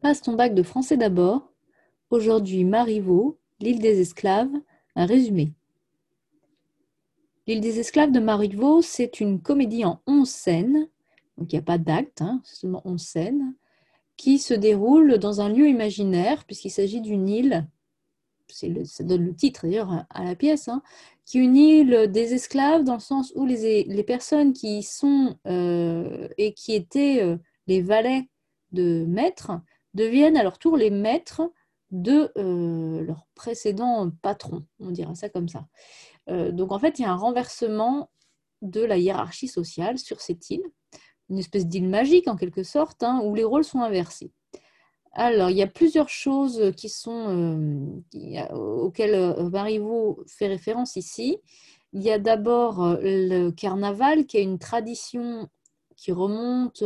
Passe ton bac de français d'abord. Aujourd'hui, Marivaux, l'île des esclaves, un résumé. L'île des esclaves de Marivaux, c'est une comédie en onze scènes, donc il n'y a pas d'acte, hein, seulement onze scènes, qui se déroule dans un lieu imaginaire, puisqu'il s'agit d'une île, le, ça donne le titre d'ailleurs à la pièce, hein, qui est une île des esclaves dans le sens où les, les personnes qui y sont euh, et qui étaient euh, les valets de maîtres deviennent à leur tour les maîtres de euh, leur précédent patron, on dira ça comme ça. Euh, donc en fait, il y a un renversement de la hiérarchie sociale sur cette île, une espèce d'île magique en quelque sorte, hein, où les rôles sont inversés. Alors, il y a plusieurs choses qui sont, euh, auxquelles Marivaux fait référence ici. Il y a d'abord le carnaval, qui est une tradition qui remonte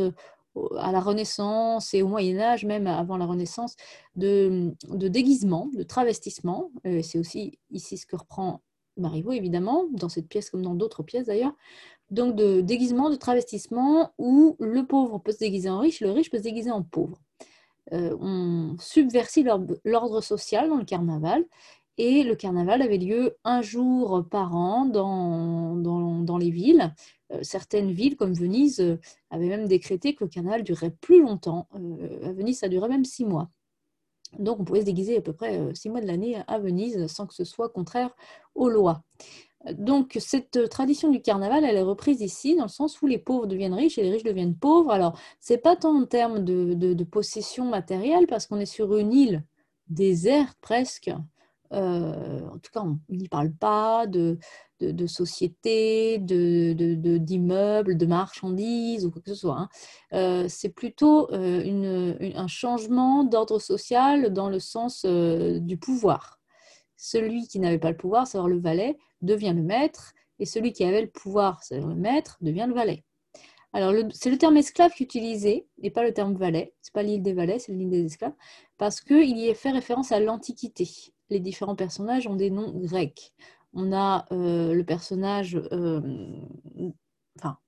à la Renaissance et au Moyen Âge, même avant la Renaissance, de, déguisement, de travestissement. Euh, c'est aussi ici ce que reprend Marivaux, évidemment, dans cette pièce comme dans d'autres pièces d'ailleurs. Donc de déguisement, de travestissement, où le pauvre peut se déguiser en riche, le riche peut se déguiser en pauvre. Euh, on subvertit l'ordre social dans le carnaval. Et le carnaval avait lieu un jour par an dans, les villes. Euh, certaines villes comme Venise euh, avaient même décrété que le carnaval durait plus longtemps. Euh, à Venise, ça durait même six mois. Donc on pouvait se déguiser à peu près six mois de l'année à Venise sans que ce soit contraire aux lois. Donc cette tradition du carnaval, elle est reprise ici dans le sens où les pauvres deviennent riches et les riches deviennent pauvres. Alors c'est pas tant en termes de, de possession matérielle parce qu'on est sur une île déserte presque. En tout cas, on n'y parle pas de, de, société, d'immeubles, de, de, marchandises ou quoi que ce soit. Hein. Euh, c'est plutôt euh, un changement d'ordre social dans le sens euh, du pouvoir. Celui qui n'avait pas le pouvoir, c'est-à-dire le valet, devient le maître, et celui qui avait le pouvoir, c'est-à-dire le maître, devient le valet. Alors, c'est le terme esclave qui est utilisé, et pas le terme valet. C'est pas l'île des valets, c'est l'île des esclaves, parce qu'il y fait référence à l'Antiquité. Les différents personnages ont des noms grecs on a euh, le personnage, euh, enfin, à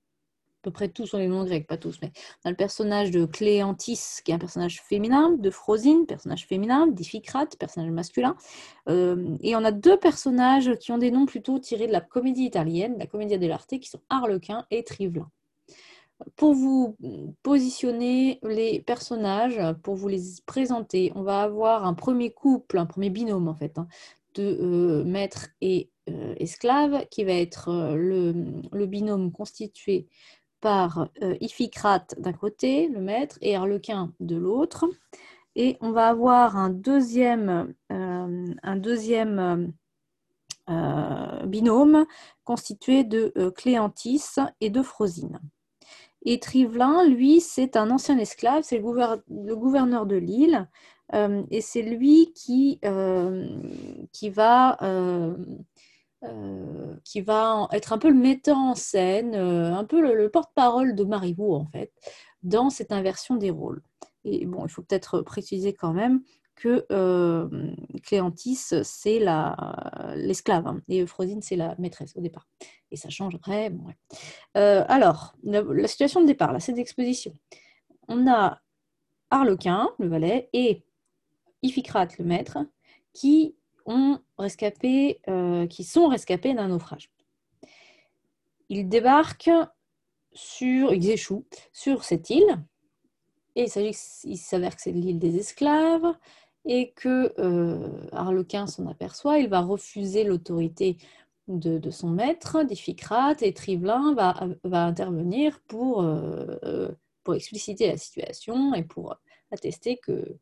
peu près tous sont les noms grecs, pas tous, mais on a le personnage de Cléantis, qui est un personnage féminin, de Frosine, personnage féminin, d'Iphicrate, personnage masculin. Euh, et on a deux personnages qui ont des noms plutôt tirés de la comédie italienne, la Commedia dell'arte, qui sont Harlequin et Trivelin. Pour vous positionner les personnages, pour vous les présenter, on va avoir un premier couple, un premier binôme en fait, hein, de maître et euh, esclave, qui va être euh, le, binôme constitué par euh, Iphicrate d'un côté, le maître, et Harlequin de l'autre. Et on va avoir un deuxième, un deuxième binôme constitué de Cléantis et de Frosine. Et Trivelin, lui, c'est un ancien esclave, c'est le, gouverneur de l'île, et c'est lui qui, qui va euh, être un peu le metteur en scène, euh, un peu le, porte-parole de Marivaux, en fait, dans cette inversion des rôles. Et bon, il faut peut-être préciser quand même que euh, Cléantis, c'est l'esclave, hein, et Euphrosine, c'est la maîtresse au départ. Et ça changerait. Bon, alors, la, situation de départ, là, cette exposition. On a Harlequin, le valet, et Iphicrate, le maître, qui ont rescapé, euh, qui sont rescapés d'un naufrage. Ils débarquent sur, ils échouent sur cette île, et il s'avère que c'est l'île des esclaves, et que euh, Harlequin s'en aperçoit, il va refuser l'autorité de, son maître, d'Iphicrate, et Trivelin va, intervenir pour, euh, pour expliciter la situation et pour attester que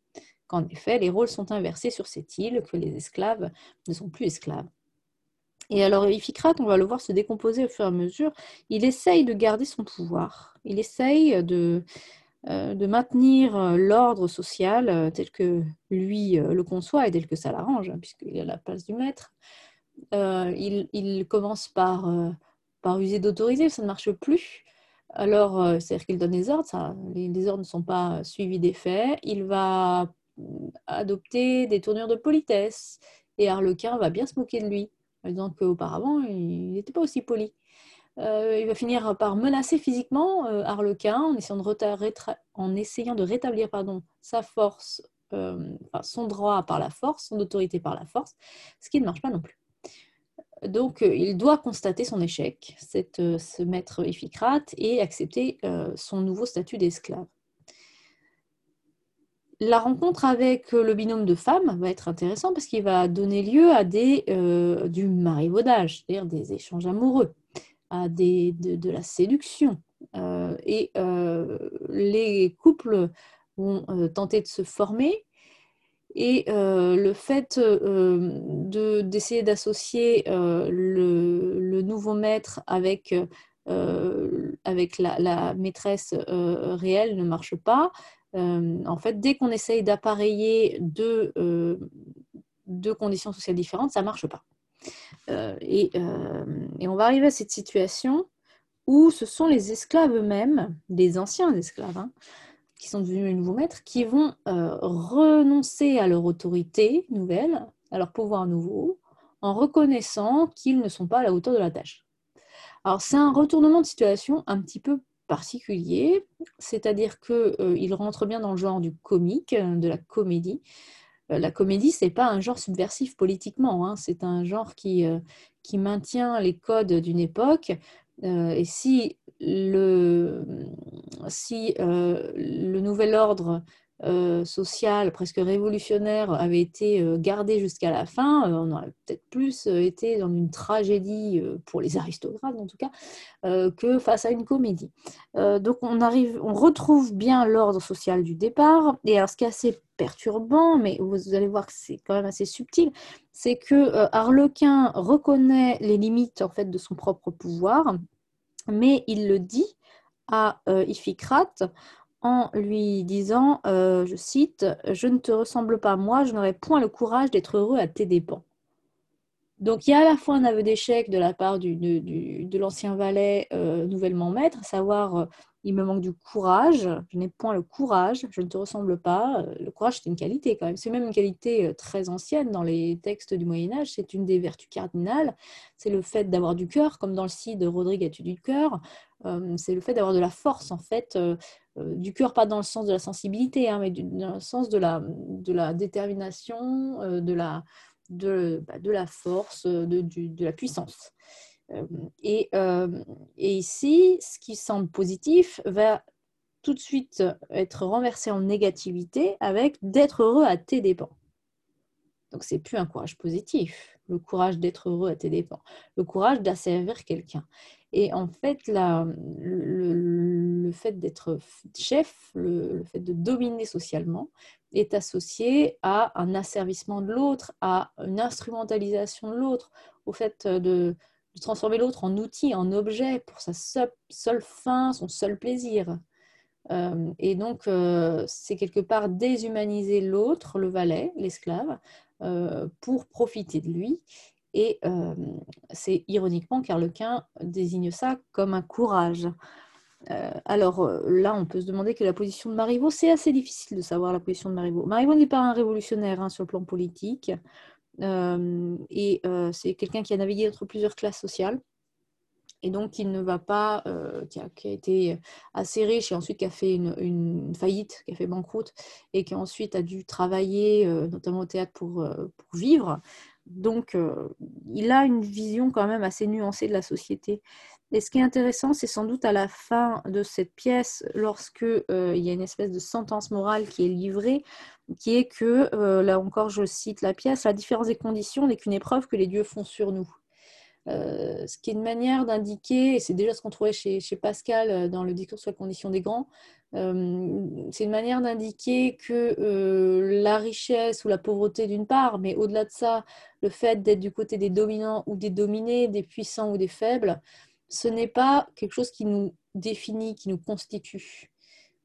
qu'en effet, les rôles sont inversés sur cette île, que les esclaves ne sont plus esclaves. Et alors, Iphicrate, on va le voir se décomposer au fur et à mesure, il essaye de garder son pouvoir, il essaye de, euh, de maintenir euh, l'ordre social euh, tel que lui le conçoit et tel que ça l'arrange, hein, puisqu'il à la place du maître. il, commence par, par user d'autorité, ça ne marche plus. Alors, c'est-à-dire qu'il donne des ordres, les, les, ordres ne sont pas suivis des faits. Il va adopter des tournures de politesse. Et Harlequin va bien se moquer de lui, en disant qu'auparavant, il n'était pas aussi poli. Il va finir par menacer physiquement Arlequin en essayant de, rétablir pardon, sa force, son droit par la force, son autorité par la force, ce qui ne marche pas non plus. Donc, il doit constater son échec, cette, ce maître Iphicrate, et accepter son nouveau statut d'esclave. La rencontre avec euh, le binôme de femmes va être intéressant parce qu'il va donner lieu à des, euh, du marivaudage, c'est-à-dire des échanges amoureux, de, la séduction. Euh, et les couples vont tenter de se former et le fait d'essayer d'associer le, nouveau maître avec, la, maîtresse réelle ne marche pas. Euh, en fait, dès qu'on essaye d'appareiller deux, euh, deux, conditions sociales différentes, ça ne marche pas. Euh, et, on va arriver à cette situation où ce sont les esclaves eux-mêmes, des anciens esclaves, hein, qui sont devenus nouveaux maîtres, qui vont renoncer à leur autorité nouvelle, à leur pouvoir nouveau, en reconnaissant qu'ils ne sont pas à la hauteur de la tâche. Alors c'est un retournement de situation un petit peu particulier, c'est-à-dire qu'il euh, rentre bien dans le genre du comique, euh, de la comédie. Euh, la comédie, c'est pas un genre subversif politiquement, hein, c'est un genre qui, qui maintient les codes d'une époque. et si le, si, le nouvel ordre euh, social presque révolutionnaire avait été euh, gardé jusqu'à la fin, euh, on aurait peut-être plus été dans une tragédie pour les aristocrates en tout cas que face à une comédie. donc on arrive, on retrouve bien l'ordre social du départ. Et alors ce qui est assez perturbant, mais vous allez voir que c'est quand même assez subtil, c'est que Harlequin reconnaît les limites en fait de son propre pouvoir, mais il le dit à Iphicrate en lui disant, euh, je cite, Je ne te ressemble pas, moi, je n'aurais point le courage d'être heureux à tes dépens. Donc il y a à la fois un aveu d'échec de la part du, de l'ancien valet euh, nouvellement maître, à savoir euh, il me manque du courage, je n'ai point le courage, je ne te ressemble pas. Le courage, c'est une qualité quand même. C'est même une qualité très ancienne dans les textes du Moyen Âge. C'est une des vertus cardinales. C'est le fait d'avoir du cœur, comme dans le site de Rodrigue As-tu du cœur? c'est le fait d'avoir de la force, en fait, du cœur, pas dans le sens de la sensibilité, hein, mais dans le sens de la, détermination, euh, de, la, de, bah, de, la force, de, de, la puissance. Euh, et, et, ici, ce qui semble positif va tout de suite être renversé en négativité avec d'être heureux à tes dépens. Donc, c'est plus un courage positif, le courage d'être heureux à tes dépens, le courage d'asservir quelqu'un. Et en fait, le, fait d'être chef, le, fait de dominer socialement, est associé à un asservissement de l'autre, à une instrumentalisation de l'autre, au fait de, transformer l'autre en outil, en objet pour sa seule, fin, son seul plaisir. Euh, et donc, euh, c'est quelque part déshumaniser l'autre, le valet, l'esclave, euh, pour profiter de lui et euh, c'est ironiquement qu'Arlequin désigne ça comme un courage. Euh, alors euh, là, on peut se demander que la position de Marivaux, c'est assez difficile de savoir la position de Marivaux. Marivaux n'est pas un révolutionnaire hein, sur le plan politique, et c'est quelqu'un qui a navigué entre plusieurs classes sociales, et donc il ne va pas, qui a, été assez riche et ensuite qui a fait une, faillite, qui a fait banqueroute, et qui ensuite a dû travailler, notamment au théâtre, pour vivre. Donc, euh, il a une vision quand même assez nuancée de la société. Et ce qui est intéressant, c'est sans doute à la fin de cette pièce, lorsque euh, il y a une espèce de sentence morale qui est livrée, qui est que, euh, là encore, je cite la pièce, la différence des conditions n'est qu'une épreuve que les dieux font sur nous. Ce qui est une manière d'indiquer, et c'est déjà ce qu'on trouvait chez, Pascal euh, dans le discours sur la condition des grands, c'est une manière d'indiquer que la richesse ou la pauvreté d'une part, mais au-delà de ça, le fait d'être du côté des dominants ou des dominés, des puissants ou des faibles, ce n'est pas quelque chose qui nous définit, qui nous constitue.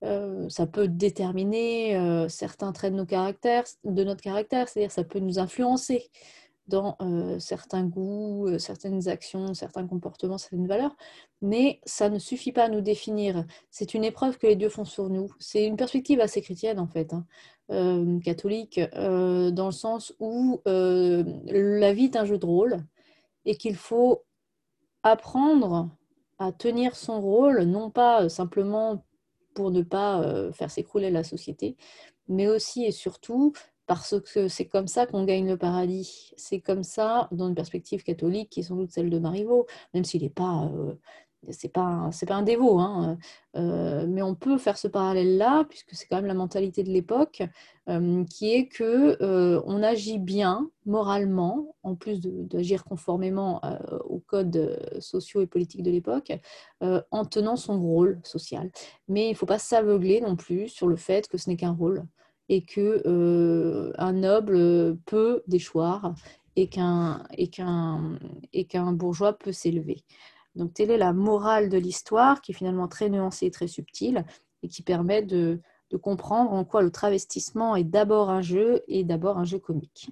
ça peut déterminer certains traits de, nos caractères, de notre caractère, c'est-à-dire ça peut nous influencer dans euh, certains goûts, euh, certaines actions, certains comportements, certaines valeurs, mais ça ne suffit pas à nous définir. C'est une épreuve que les dieux font sur nous. C'est une perspective assez chrétienne en fait, hein, euh, catholique, dans le sens où la vie est un jeu de rôle et qu'il faut apprendre à tenir son rôle, non pas simplement pour ne pas faire s'écrouler la société, mais aussi et surtout parce que c'est comme ça qu'on gagne le paradis. C'est comme ça, dans une perspective catholique, qui est sans doute celle de Marivaux, même s'il n'est pas c'est pas c'est pas un dévot, hein, euh, mais on peut faire ce parallèle-là puisque c'est quand même la mentalité de l'époque, euh, qui est que euh, on agit bien moralement, en plus d'agir conformément aux codes sociaux et politiques de l'époque, en tenant son rôle social. Mais il ne faut pas s'aveugler non plus sur le fait que ce n'est qu'un rôle et que un noble peut déchoir et qu'un bourgeois peut s'élever. Donc, telle est la morale de l'histoire, qui est finalement très nuancée et très subtile, et qui permet de comprendre en quoi le travestissement est d'abord un jeu et d'abord un jeu comique.